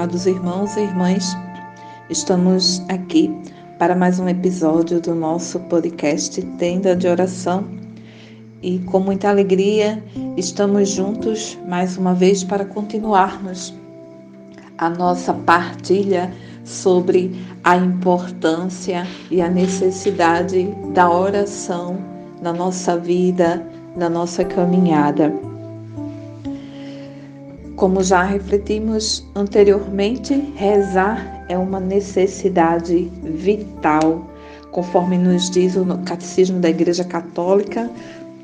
amados irmãos e irmãs. Estamos aqui para mais um episódio do nosso podcast Tenda de Oração. E com muita alegria estamos juntos mais uma vez para continuarmos a nossa partilha sobre a importância e a necessidade da oração na nossa vida, na nossa caminhada. Como já refletimos anteriormente, rezar é uma necessidade vital, conforme nos diz o Catecismo da Igreja Católica,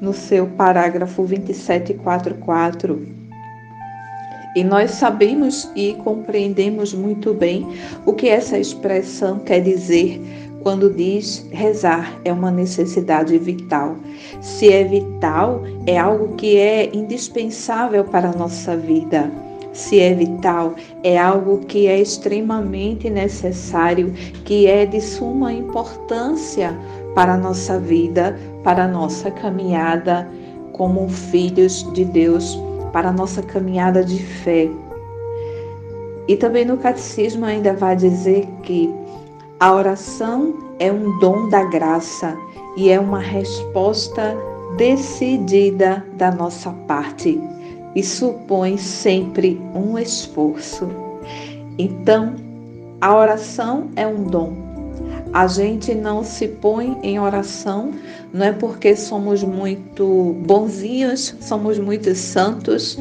no seu parágrafo 2744. E nós sabemos e compreendemos muito bem o que essa expressão quer dizer quando diz rezar é uma necessidade vital. Se é vital, é algo que é indispensável para a nossa vida. Se é vital, é algo que é extremamente necessário, que é de suma importância para a nossa vida, para a nossa caminhada como filhos de Deus, para a nossa caminhada de fé. E também no catecismo ainda vai dizer que a oração é um dom da graça e é uma resposta decidida da nossa parte e supõe sempre um esforço. Então, a oração é um dom. A gente não se põe em oração não é porque somos muito bonzinhos, somos muito santos,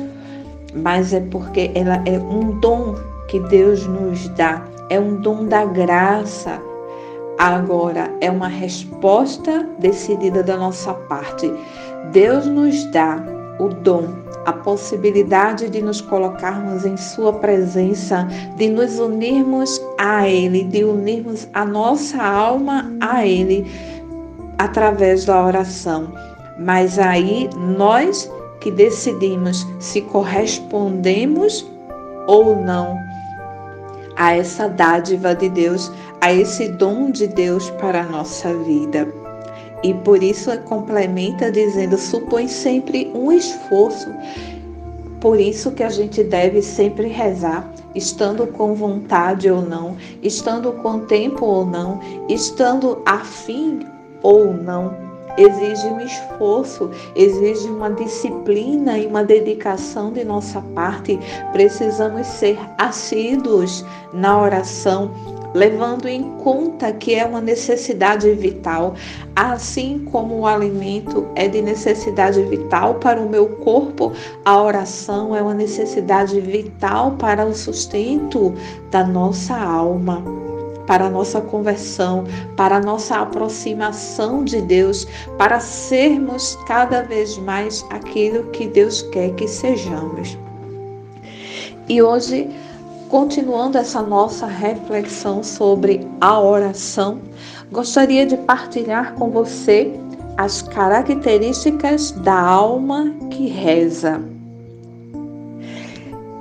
mas é porque ela é um dom que Deus nos dá é um dom da graça. Agora, é uma resposta decidida da nossa parte. Deus nos dá o dom, a possibilidade de nos colocarmos em Sua presença, de nos unirmos a Ele, de unirmos a nossa alma a Ele através da oração. Mas aí nós que decidimos se correspondemos ou não a essa dádiva de Deus, a esse dom de Deus para a nossa vida. E por isso complementa dizendo: supõe sempre um esforço. Por isso que a gente deve sempre rezar, estando com vontade ou não, estando com tempo ou não, estando afim ou não exige um esforço, exige uma disciplina e uma dedicação de nossa parte. Precisamos ser assíduos na oração, levando em conta que é uma necessidade vital, assim como o alimento é de necessidade vital para o meu corpo, a oração é uma necessidade vital para o sustento da nossa alma para a nossa conversão, para a nossa aproximação de Deus, para sermos cada vez mais aquilo que Deus quer que sejamos. E hoje, continuando essa nossa reflexão sobre a oração, gostaria de partilhar com você as características da alma que reza.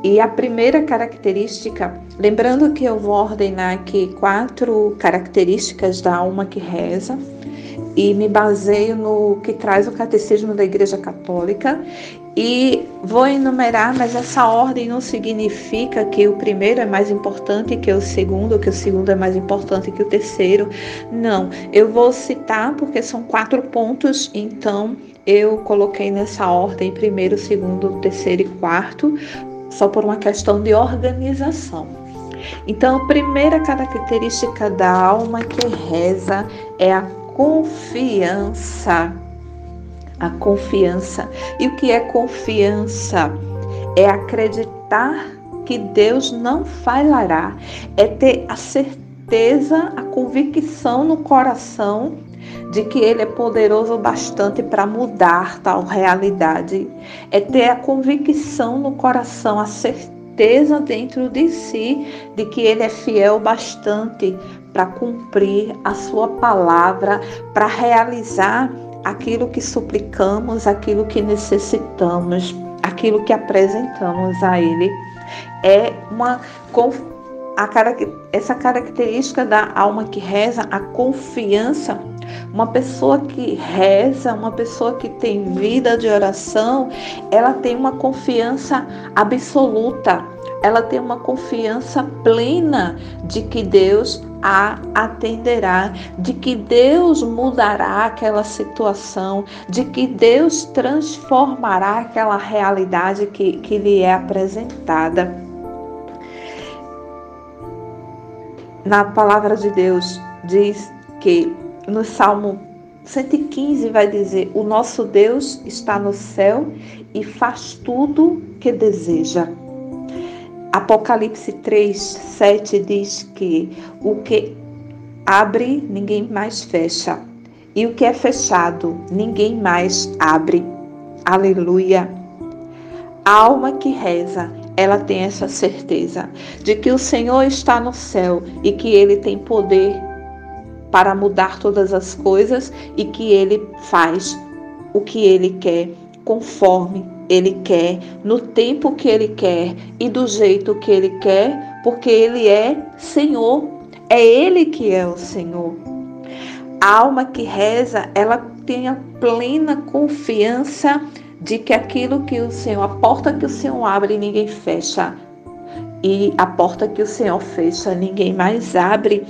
E a primeira característica, lembrando que eu vou ordenar aqui quatro características da alma que reza, e me baseio no que traz o Catecismo da Igreja Católica e vou enumerar, mas essa ordem não significa que o primeiro é mais importante que o segundo, que o segundo é mais importante que o terceiro. Não, eu vou citar porque são quatro pontos, então eu coloquei nessa ordem primeiro, segundo, terceiro e quarto, só por uma questão de organização. Então, a primeira característica da alma que reza é a confiança. A confiança. E o que é confiança? É acreditar que Deus não falhará, é ter a certeza, a convicção no coração de que Ele é poderoso bastante para mudar tal realidade. É ter a convicção no coração, a certeza dentro de si de que Ele é fiel bastante para cumprir a Sua palavra, para realizar aquilo que suplicamos, aquilo que necessitamos, aquilo que apresentamos a Ele. É uma a, essa característica da alma que reza, a confiança uma pessoa que reza, uma pessoa que tem vida de oração, ela tem uma confiança absoluta, ela tem uma confiança plena de que Deus a atenderá, de que Deus mudará aquela situação, de que Deus transformará aquela realidade que, que lhe é apresentada. Na palavra de Deus diz que no Salmo 115 vai dizer: O nosso Deus está no céu e faz tudo que deseja. Apocalipse 3, 7 diz que o que abre, ninguém mais fecha, e o que é fechado, ninguém mais abre. Aleluia. A alma que reza, ela tem essa certeza de que o Senhor está no céu e que ele tem poder para mudar todas as coisas e que ele faz o que ele quer conforme ele quer, no tempo que ele quer e do jeito que ele quer, porque ele é Senhor. É ele que é o Senhor. A alma que reza, ela tem a plena confiança de que aquilo que o Senhor, a porta que o Senhor abre, ninguém fecha. E a porta que o Senhor fecha, ninguém mais abre.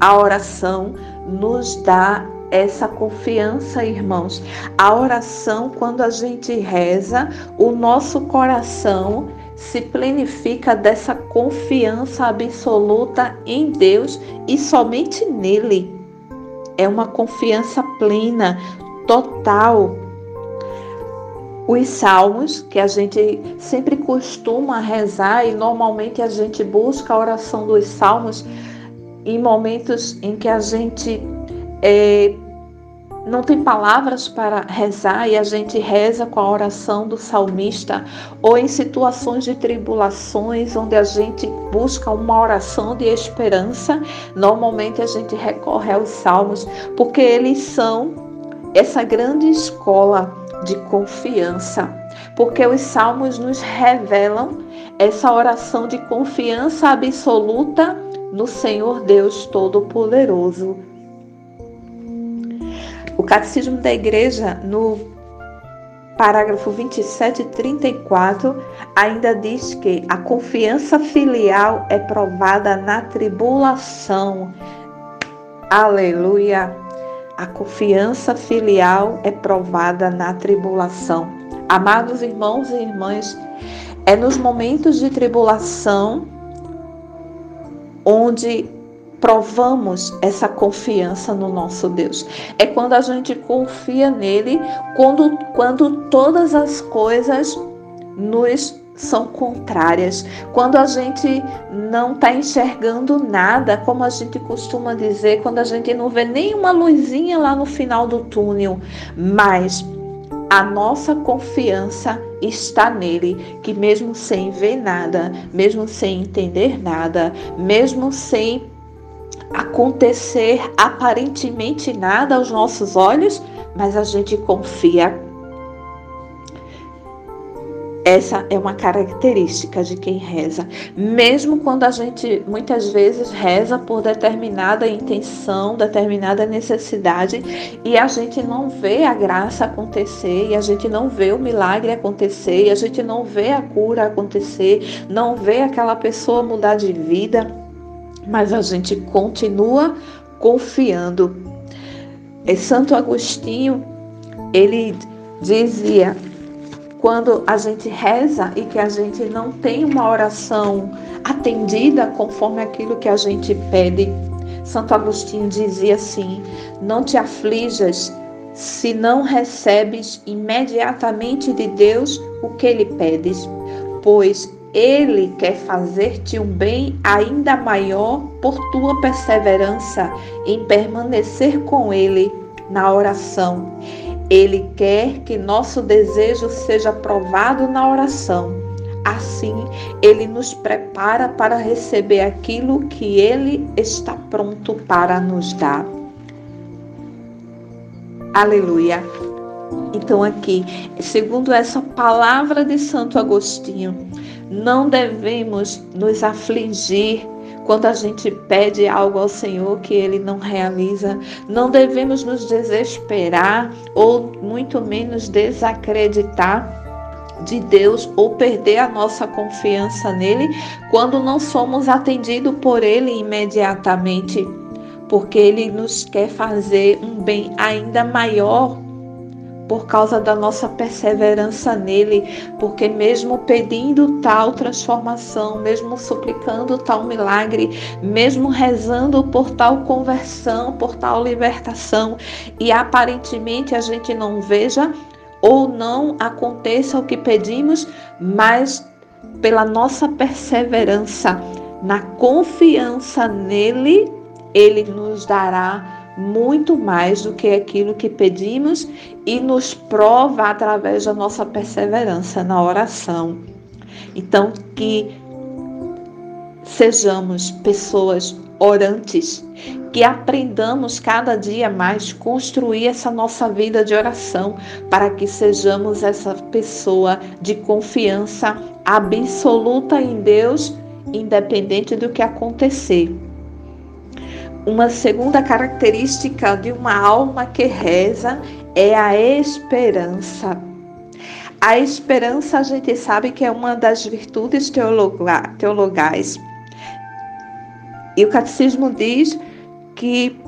A oração nos dá essa confiança, irmãos. A oração, quando a gente reza, o nosso coração se plenifica dessa confiança absoluta em Deus e somente nele. É uma confiança plena, total. Os salmos, que a gente sempre costuma rezar e normalmente a gente busca a oração dos salmos em momentos em que a gente é, não tem palavras para rezar e a gente reza com a oração do salmista, ou em situações de tribulações onde a gente busca uma oração de esperança, normalmente a gente recorre aos salmos, porque eles são essa grande escola de confiança, porque os salmos nos revelam essa oração de confiança absoluta no Senhor Deus Todo-Poderoso o Catecismo da Igreja, no parágrafo 27 e 34, ainda diz que a confiança filial é provada na tribulação. Aleluia! A confiança filial é provada na tribulação. Amados irmãos e irmãs, é nos momentos de tribulação onde provamos essa confiança no nosso Deus. É quando a gente confia nele, quando, quando todas as coisas nos são contrárias. Quando a gente não está enxergando nada, como a gente costuma dizer, quando a gente não vê nenhuma luzinha lá no final do túnel, mas a nossa confiança está nele, que mesmo sem ver nada, mesmo sem entender nada, mesmo sem acontecer aparentemente nada aos nossos olhos, mas a gente confia. Essa é uma característica de quem reza. Mesmo quando a gente muitas vezes reza por determinada intenção, determinada necessidade, e a gente não vê a graça acontecer, e a gente não vê o milagre acontecer, e a gente não vê a cura acontecer, não vê aquela pessoa mudar de vida mas a gente continua confiando. E Santo Agostinho, ele dizia: quando a gente reza e que a gente não tem uma oração atendida conforme aquilo que a gente pede, Santo Agostinho dizia assim: não te aflijas se não recebes imediatamente de Deus o que lhe pedes, pois ele quer fazer-te um bem ainda maior por tua perseverança em permanecer com Ele na oração. Ele quer que nosso desejo seja provado na oração. Assim, Ele nos prepara para receber aquilo que Ele está pronto para nos dar. Aleluia. Então, aqui, segundo essa palavra de Santo Agostinho, não devemos nos afligir quando a gente pede algo ao Senhor que Ele não realiza. Não devemos nos desesperar ou muito menos desacreditar de Deus ou perder a nossa confiança nele quando não somos atendidos por ele imediatamente, porque ele nos quer fazer um bem ainda maior por causa da nossa perseverança nele, porque mesmo pedindo tal transformação, mesmo suplicando tal milagre, mesmo rezando por tal conversão, por tal libertação, e aparentemente a gente não veja ou não aconteça o que pedimos, mas pela nossa perseverança na confiança nele, ele nos dará muito mais do que aquilo que pedimos e nos prova através da nossa perseverança na oração. Então, que sejamos pessoas orantes, que aprendamos cada dia mais construir essa nossa vida de oração, para que sejamos essa pessoa de confiança absoluta em Deus, independente do que acontecer. Uma segunda característica de uma alma que reza é a esperança. A esperança a gente sabe que é uma das virtudes teologais. E o catecismo diz que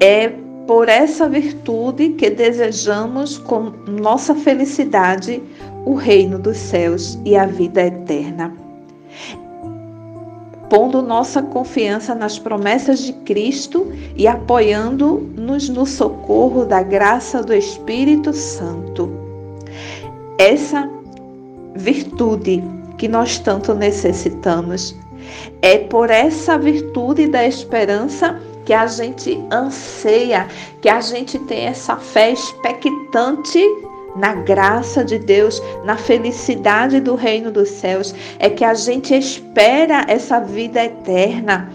é por essa virtude que desejamos com nossa felicidade o reino dos céus e a vida eterna pondo nossa confiança nas promessas de Cristo e apoiando-nos no socorro da graça do Espírito Santo. Essa virtude que nós tanto necessitamos. É por essa virtude da esperança que a gente anseia, que a gente tem essa fé expectante na graça de Deus, na felicidade do reino dos céus, é que a gente espera essa vida eterna.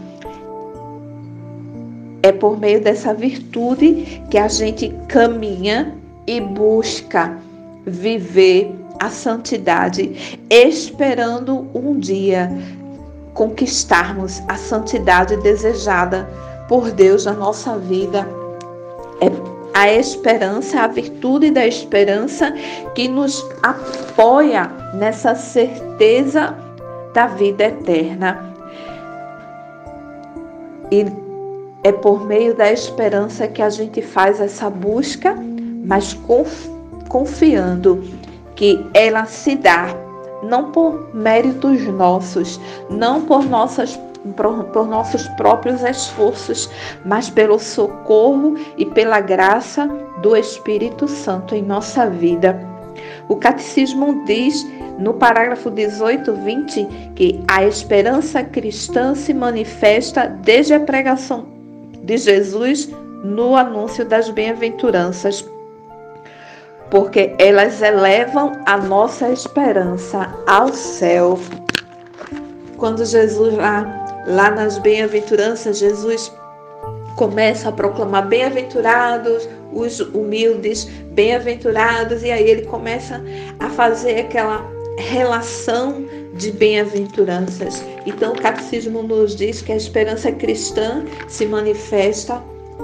É por meio dessa virtude que a gente caminha e busca viver a santidade, esperando um dia conquistarmos a santidade desejada por Deus na nossa vida. É a esperança, a virtude da esperança que nos apoia nessa certeza da vida eterna. E é por meio da esperança que a gente faz essa busca, mas confiando que ela se dá não por méritos nossos, não por nossas por, por nossos próprios esforços, mas pelo socorro e pela graça do Espírito Santo em nossa vida. O catecismo diz no parágrafo 18, 20 que a esperança cristã se manifesta desde a pregação de Jesus no anúncio das bem-aventuranças, porque elas elevam a nossa esperança ao céu. Quando Jesus lá Lá nas bem-aventuranças, Jesus começa a proclamar bem-aventurados os humildes, bem-aventurados, e aí ele começa a fazer aquela relação de bem-aventuranças. Então, o catecismo nos diz que a esperança cristã se manifesta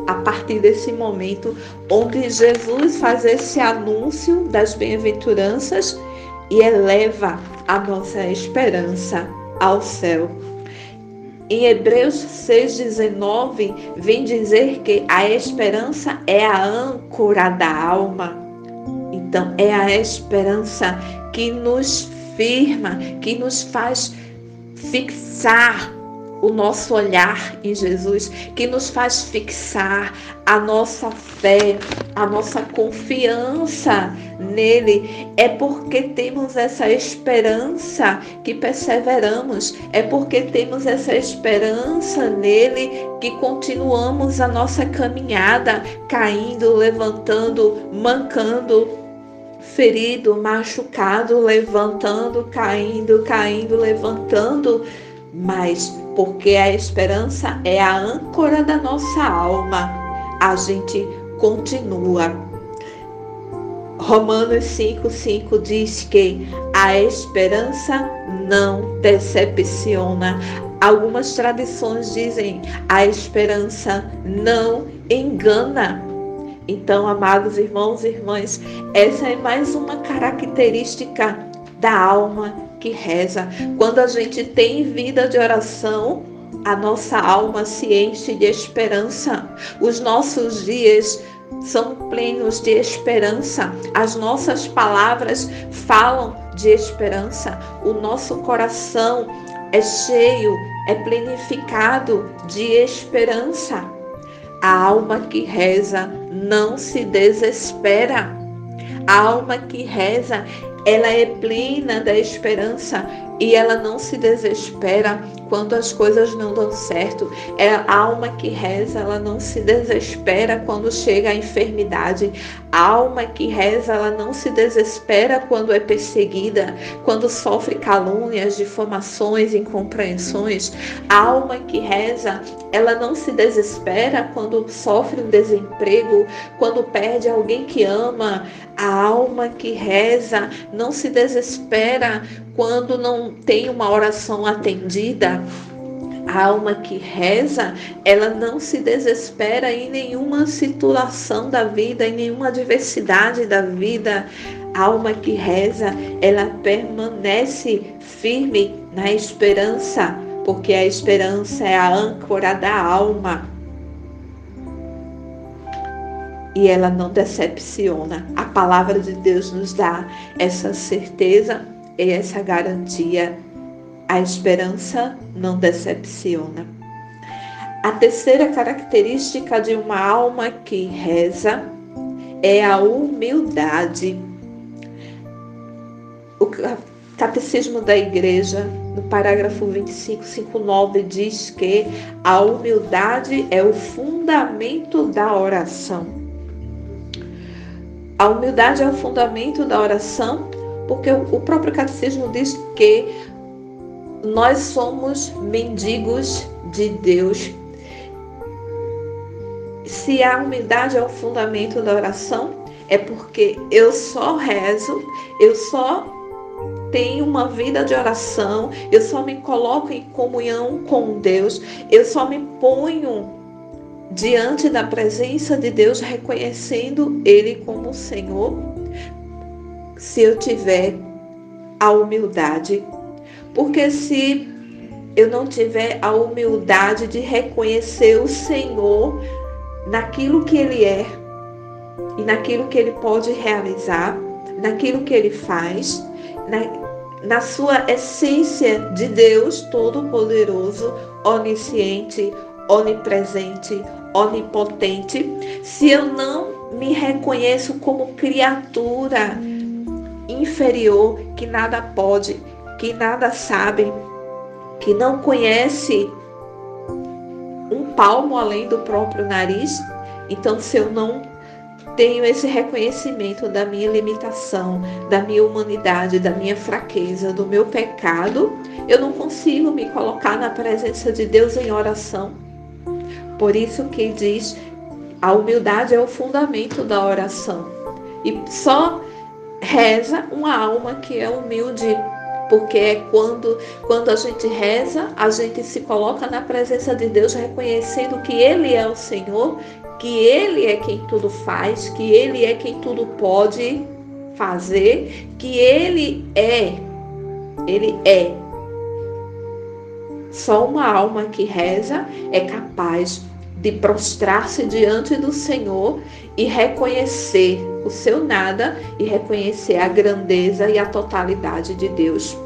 a partir desse momento onde Jesus faz esse anúncio das bem-aventuranças e eleva a nossa esperança ao céu. Em Hebreus 6,19, vem dizer que a esperança é a âncora da alma. Então, é a esperança que nos firma, que nos faz fixar o nosso olhar em Jesus, que nos faz fixar a nossa fé, a nossa confiança nele. É porque temos essa esperança que perseveramos, é porque temos essa esperança nele que continuamos a nossa caminhada, caindo, levantando, mancando, ferido, machucado, levantando, caindo, caindo, levantando mas porque a esperança é a âncora da nossa alma, a gente continua. Romanos 5,5 diz que a esperança não decepciona. Algumas tradições dizem a esperança não engana. Então, amados irmãos e irmãs, essa é mais uma característica da alma que reza. Quando a gente tem vida de oração, a nossa alma se enche de esperança. Os nossos dias são plenos de esperança. As nossas palavras falam de esperança. O nosso coração é cheio, é plenificado de esperança. A alma que reza não se desespera. A alma que reza, ela é plena da esperança e ela não se desespera quando as coisas não dão certo. É a alma que reza, ela não se desespera quando chega a enfermidade. A alma que reza, ela não se desespera quando é perseguida, quando sofre calúnias, difamações, incompreensões. A alma que reza, ela não se desespera quando sofre um desemprego, quando perde alguém que ama. A alma que reza não se desespera quando não tem uma oração atendida, a alma que reza, ela não se desespera em nenhuma situação da vida, em nenhuma adversidade da vida. A alma que reza, ela permanece firme na esperança, porque a esperança é a âncora da alma. E ela não decepciona. A palavra de Deus nos dá essa certeza e essa garantia. A esperança não decepciona. A terceira característica de uma alma que reza é a humildade. O Catecismo da Igreja, no parágrafo 2559, diz que a humildade é o fundamento da oração. A humildade é o fundamento da oração porque o próprio catecismo diz que nós somos mendigos de Deus. Se a humildade é o fundamento da oração, é porque eu só rezo, eu só tenho uma vida de oração, eu só me coloco em comunhão com Deus, eu só me ponho diante da presença de Deus, reconhecendo Ele como Senhor se eu tiver a humildade. Porque se eu não tiver a humildade de reconhecer o Senhor naquilo que Ele é e naquilo que Ele pode realizar, naquilo que Ele faz, na, na sua essência de Deus Todo-Poderoso, onisciente, onipresente, onipotente, se eu não me reconheço como criatura, inferior, que nada pode, que nada sabe, que não conhece um palmo além do próprio nariz. Então, se eu não tenho esse reconhecimento da minha limitação, da minha humanidade, da minha fraqueza, do meu pecado, eu não consigo me colocar na presença de Deus em oração. Por isso que diz, a humildade é o fundamento da oração. E só reza uma alma que é humilde, porque é quando, quando a gente reza, a gente se coloca na presença de Deus, reconhecendo que Ele é o Senhor, que Ele é quem tudo faz, que Ele é quem tudo pode fazer, que Ele é, Ele é. Só uma alma que reza é capaz de prostrar-se diante do Senhor e reconhecer o seu nada e reconhecer a grandeza e a totalidade de Deus.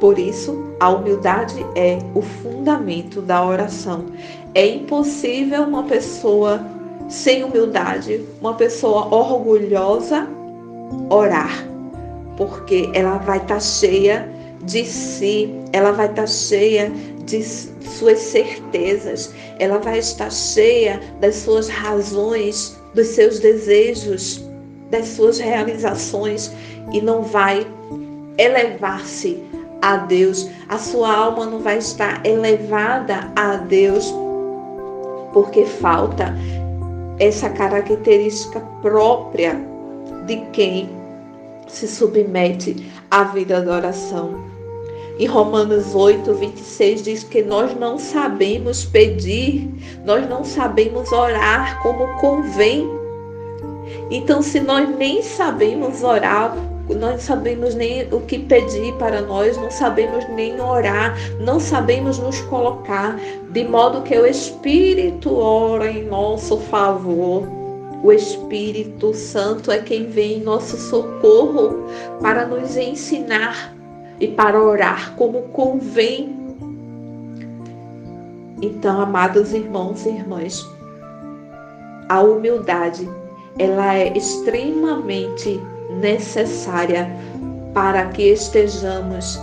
Por isso, a humildade é o fundamento da oração. É impossível uma pessoa sem humildade, uma pessoa orgulhosa, orar, porque ela vai estar tá cheia de si, ela vai estar tá cheia de suas certezas, ela vai estar cheia das suas razões, dos seus desejos, das suas realizações e não vai elevar-se a Deus. A sua alma não vai estar elevada a Deus porque falta essa característica própria de quem se submete à vida da oração. Em Romanos 8, 26 diz que nós não sabemos pedir, nós não sabemos orar como convém. Então, se nós nem sabemos orar, nós sabemos nem o que pedir para nós, não sabemos nem orar, não sabemos nos colocar, de modo que o Espírito ora em nosso favor. O Espírito Santo é quem vem em nosso socorro para nos ensinar e para orar como convém. Então, amados irmãos e irmãs, a humildade ela é extremamente necessária para que estejamos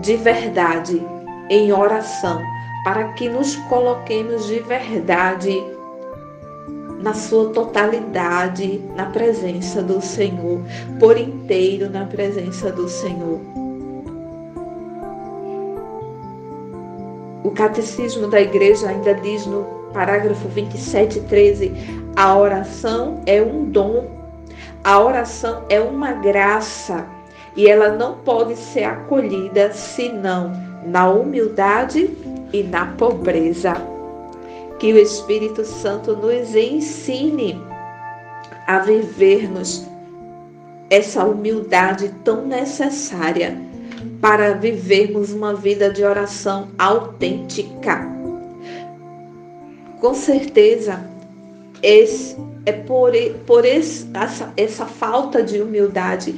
de verdade em oração, para que nos coloquemos de verdade na sua totalidade na presença do Senhor, por inteiro na presença do Senhor. O catecismo da igreja ainda diz no parágrafo 27, 13: a oração é um dom, a oração é uma graça e ela não pode ser acolhida senão na humildade e na pobreza. Que o Espírito Santo nos ensine a vivermos essa humildade tão necessária para vivermos uma vida de oração autêntica. Com certeza, esse, é por, por esse, essa, essa falta de humildade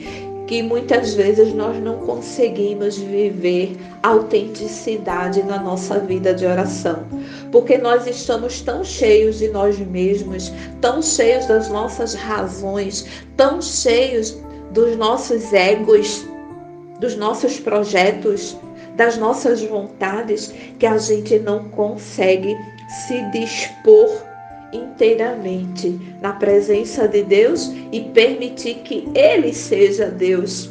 que muitas vezes nós não conseguimos viver autenticidade na nossa vida de oração, porque nós estamos tão cheios de nós mesmos, tão cheios das nossas razões, tão cheios dos nossos egos, dos nossos projetos, das nossas vontades, que a gente não consegue se dispor inteiramente na presença de Deus e permitir que Ele seja Deus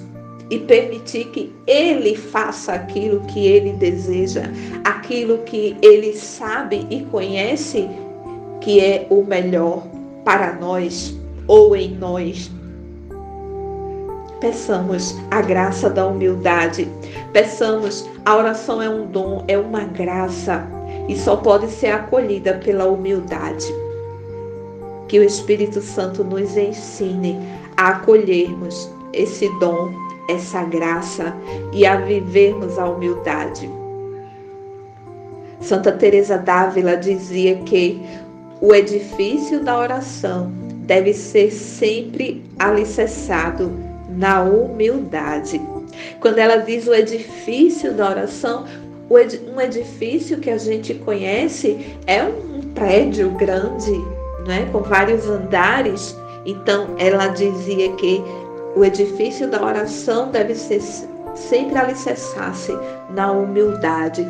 e permitir que Ele faça aquilo que Ele deseja, aquilo que Ele sabe e conhece que é o melhor para nós ou em nós. Peçamos a graça da humildade. Peçamos, a oração é um dom, é uma graça e só pode ser acolhida pela humildade. Que o Espírito Santo nos ensine a acolhermos esse dom, essa graça e a vivermos a humildade. Santa Teresa d'Ávila dizia que o edifício da oração deve ser sempre alicerçado na humildade. Quando ela diz o edifício da oração, um edifício que a gente conhece é um prédio grande, né, com vários andares. Então, ela dizia que o edifício da oração deve ser sempre alicerçar-se na humildade.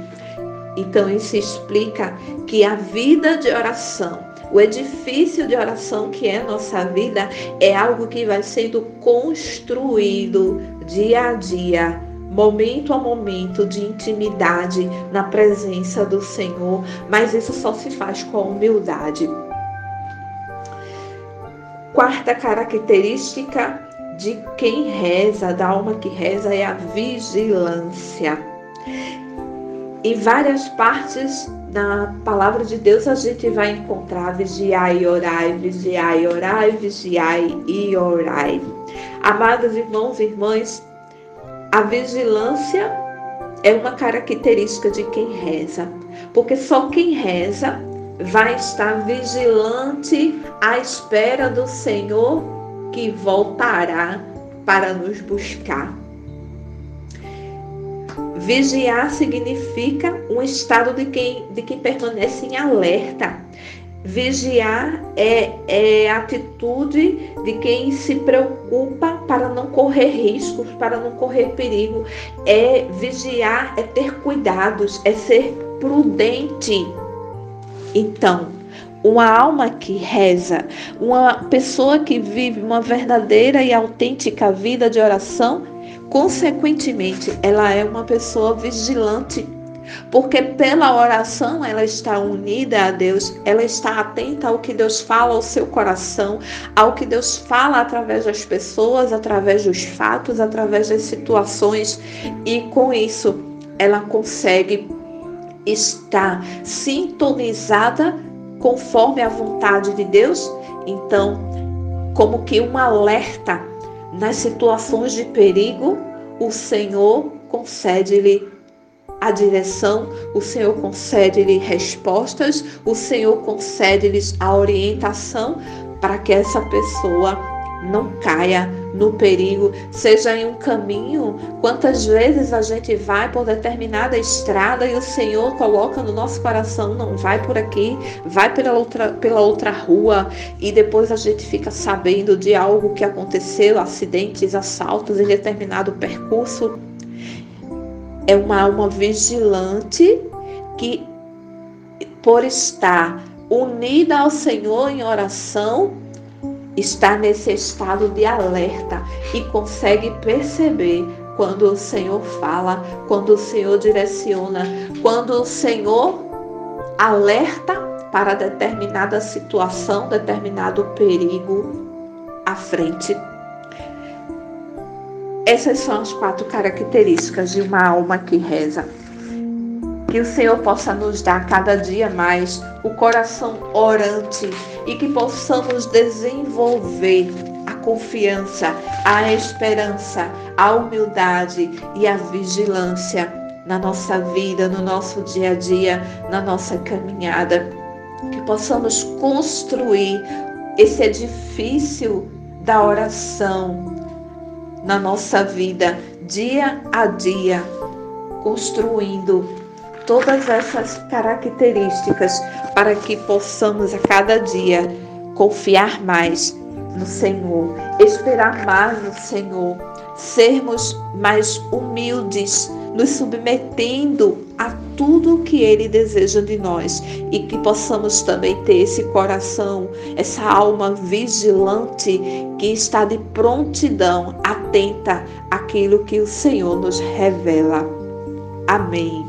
Então, isso explica que a vida de oração o edifício de oração que é nossa vida é algo que vai sendo construído dia a dia, momento a momento de intimidade na presença do Senhor, mas isso só se faz com humildade. Quarta característica de quem reza, da alma que reza, é a vigilância. Em várias partes na palavra de Deus a gente vai encontrar vigiai e orai, vigiai e orai, vigiai e orai. Amados irmãos e irmãs, a vigilância é uma característica de quem reza, porque só quem reza vai estar vigilante à espera do Senhor que voltará para nos buscar. Vigiar significa um estado de quem, de quem permanece em alerta. Vigiar é, é a atitude de quem se preocupa para não correr riscos, para não correr perigo. É vigiar, é ter cuidados, é ser prudente. Então, uma alma que reza, uma pessoa que vive uma verdadeira e autêntica vida de oração, Consequentemente, ela é uma pessoa vigilante, porque pela oração ela está unida a Deus, ela está atenta ao que Deus fala ao seu coração, ao que Deus fala através das pessoas, através dos fatos, através das situações, e com isso ela consegue estar sintonizada conforme a vontade de Deus, então, como que um alerta nas situações de perigo, o Senhor concede-lhe a direção, o Senhor concede-lhe respostas, o Senhor concede-lhes a orientação para que essa pessoa não caia no perigo, seja em um caminho. Quantas vezes a gente vai por determinada estrada e o Senhor coloca no nosso coração, não vai por aqui, vai pela outra, pela outra rua, e depois a gente fica sabendo de algo que aconteceu, acidentes, assaltos em determinado percurso. É uma alma vigilante que, por estar unida ao Senhor em oração, está nesse estado de alerta e consegue perceber quando o Senhor fala, quando o Senhor direciona, quando o Senhor alerta para determinada situação, determinado perigo à frente. Essas são as quatro características de uma alma que reza. Que o Senhor possa nos dar cada dia mais o coração orante e que possamos desenvolver a confiança, a esperança, a humildade e a vigilância na nossa vida, no nosso dia a dia, na nossa caminhada. Que possamos construir esse edifício da oração na nossa vida, dia a dia, construindo todas essas características para que possamos a cada dia confiar mais no Senhor, esperar mais no Senhor, sermos mais humildes, nos submetendo a tudo que Ele deseja de nós e que possamos também ter esse coração, essa alma vigilante que está de prontidão, atenta àquilo que o Senhor nos revela. Amém.